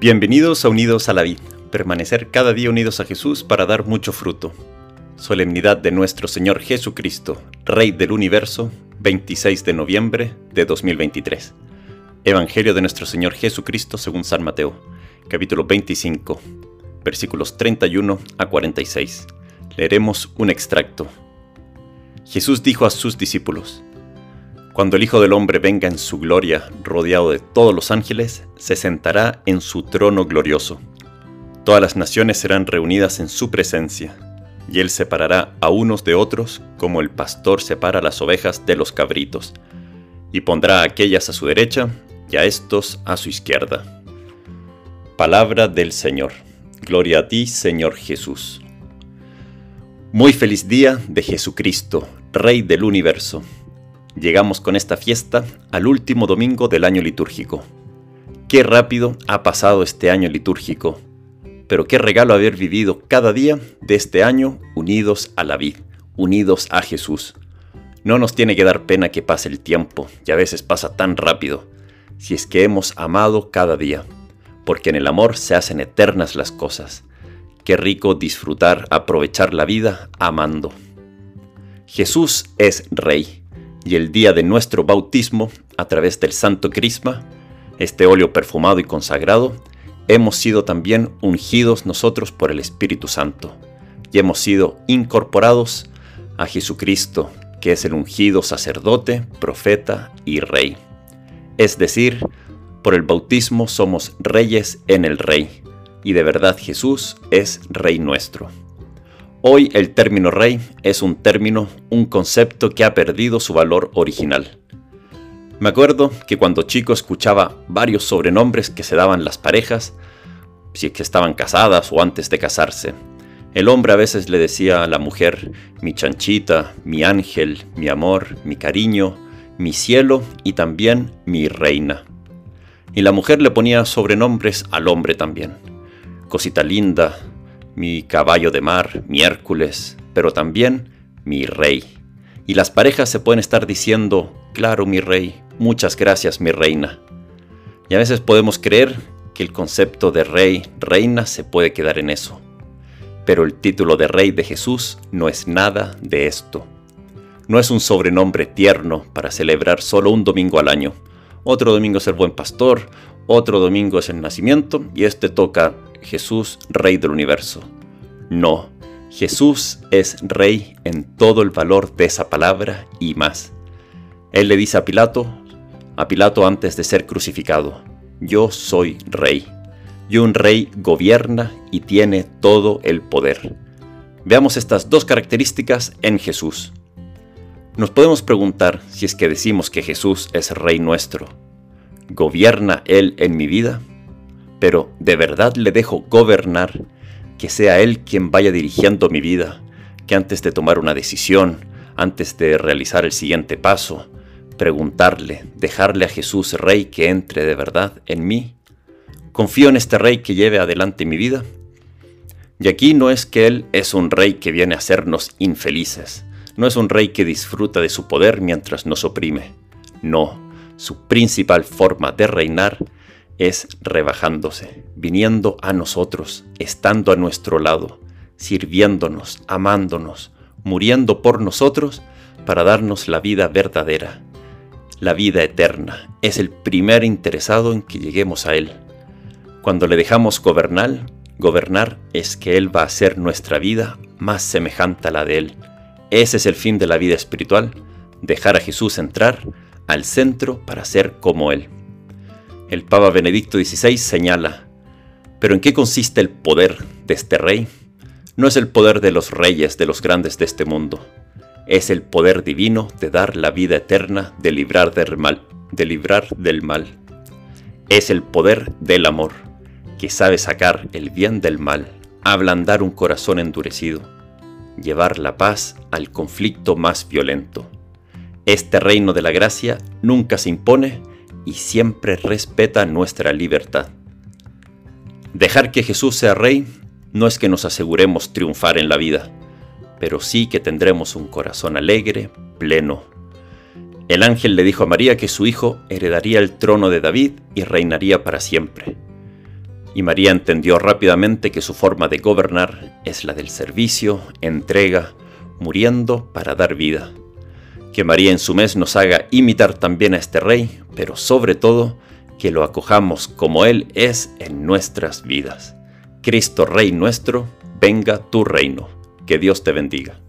Bienvenidos a Unidos a la Vida, permanecer cada día unidos a Jesús para dar mucho fruto. Solemnidad de nuestro Señor Jesucristo, Rey del Universo, 26 de noviembre de 2023. Evangelio de nuestro Señor Jesucristo según San Mateo, capítulo 25, versículos 31 a 46. Leeremos un extracto. Jesús dijo a sus discípulos, cuando el Hijo del Hombre venga en su gloria, rodeado de todos los ángeles, se sentará en su trono glorioso. Todas las naciones serán reunidas en su presencia, y él separará a unos de otros como el pastor separa las ovejas de los cabritos, y pondrá a aquellas a su derecha y a estos a su izquierda. Palabra del Señor. Gloria a ti, Señor Jesús. Muy feliz día de Jesucristo, Rey del universo llegamos con esta fiesta al último domingo del año litúrgico. Qué rápido ha pasado este año litúrgico, pero qué regalo haber vivido cada día de este año unidos a la vida, unidos a Jesús. No nos tiene que dar pena que pase el tiempo, y a veces pasa tan rápido, si es que hemos amado cada día, porque en el amor se hacen eternas las cosas. Qué rico disfrutar, aprovechar la vida amando. Jesús es Rey y el día de nuestro bautismo, a través del Santo Crisma, este óleo perfumado y consagrado, hemos sido también ungidos nosotros por el Espíritu Santo y hemos sido incorporados a Jesucristo, que es el ungido sacerdote, profeta y rey. Es decir, por el bautismo somos reyes en el rey, y de verdad Jesús es rey nuestro. Hoy el término rey es un término, un concepto que ha perdido su valor original. Me acuerdo que cuando chico escuchaba varios sobrenombres que se daban las parejas, si es que estaban casadas o antes de casarse. El hombre a veces le decía a la mujer mi chanchita, mi ángel, mi amor, mi cariño, mi cielo y también mi reina. Y la mujer le ponía sobrenombres al hombre también. Cosita linda, mi caballo de mar, mi Hércules, pero también mi rey. Y las parejas se pueden estar diciendo, claro, mi rey, muchas gracias, mi reina. Y a veces podemos creer que el concepto de rey, reina, se puede quedar en eso. Pero el título de rey de Jesús no es nada de esto. No es un sobrenombre tierno para celebrar solo un domingo al año. Otro domingo es el buen pastor, otro domingo es el nacimiento y este toca Jesús, Rey del universo. No, Jesús es Rey en todo el valor de esa palabra y más. Él le dice a Pilato, a Pilato antes de ser crucificado, yo soy Rey. Y un rey gobierna y tiene todo el poder. Veamos estas dos características en Jesús. Nos podemos preguntar si es que decimos que Jesús es Rey nuestro. ¿Gobierna Él en mi vida? Pero de verdad le dejo gobernar, que sea Él quien vaya dirigiendo mi vida, que antes de tomar una decisión, antes de realizar el siguiente paso, preguntarle, dejarle a Jesús Rey que entre de verdad en mí. Confío en este Rey que lleve adelante mi vida. Y aquí no es que Él es un Rey que viene a hacernos infelices, no es un Rey que disfruta de su poder mientras nos oprime. No, su principal forma de reinar es rebajándose, viniendo a nosotros, estando a nuestro lado, sirviéndonos, amándonos, muriendo por nosotros para darnos la vida verdadera, la vida eterna. Es el primer interesado en que lleguemos a Él. Cuando le dejamos gobernar, gobernar es que Él va a hacer nuestra vida más semejante a la de Él. Ese es el fin de la vida espiritual, dejar a Jesús entrar al centro para ser como Él. El Papa Benedicto XVI señala, pero ¿en qué consiste el poder de este rey? No es el poder de los reyes, de los grandes de este mundo, es el poder divino de dar la vida eterna, de librar del mal, de librar del mal. Es el poder del amor, que sabe sacar el bien del mal, ablandar un corazón endurecido, llevar la paz al conflicto más violento. Este reino de la gracia nunca se impone, y siempre respeta nuestra libertad. Dejar que Jesús sea rey no es que nos aseguremos triunfar en la vida, pero sí que tendremos un corazón alegre, pleno. El ángel le dijo a María que su hijo heredaría el trono de David y reinaría para siempre. Y María entendió rápidamente que su forma de gobernar es la del servicio, entrega, muriendo para dar vida. Que María en su mes nos haga imitar también a este Rey, pero sobre todo que lo acojamos como Él es en nuestras vidas. Cristo Rey nuestro, venga tu reino. Que Dios te bendiga.